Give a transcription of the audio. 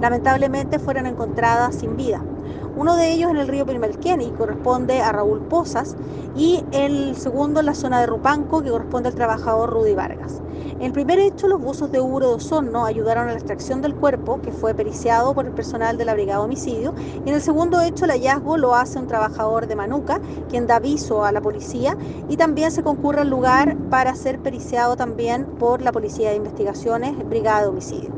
lamentablemente fueron encontradas sin vida. Uno de ellos en el río Pilmalquén y corresponde a Raúl Pozas y el segundo en la zona de Rupanco que corresponde al trabajador Rudy Vargas. En el primer hecho, los buzos de Uro de Osorno ayudaron a la extracción del cuerpo, que fue periciado por el personal de la Brigada Homicidio, y en el segundo hecho, el hallazgo lo hace un trabajador de Manuca, quien da aviso a la policía, y también se concurre al lugar para ser periciado también por la Policía de Investigaciones, Brigada de Homicidio.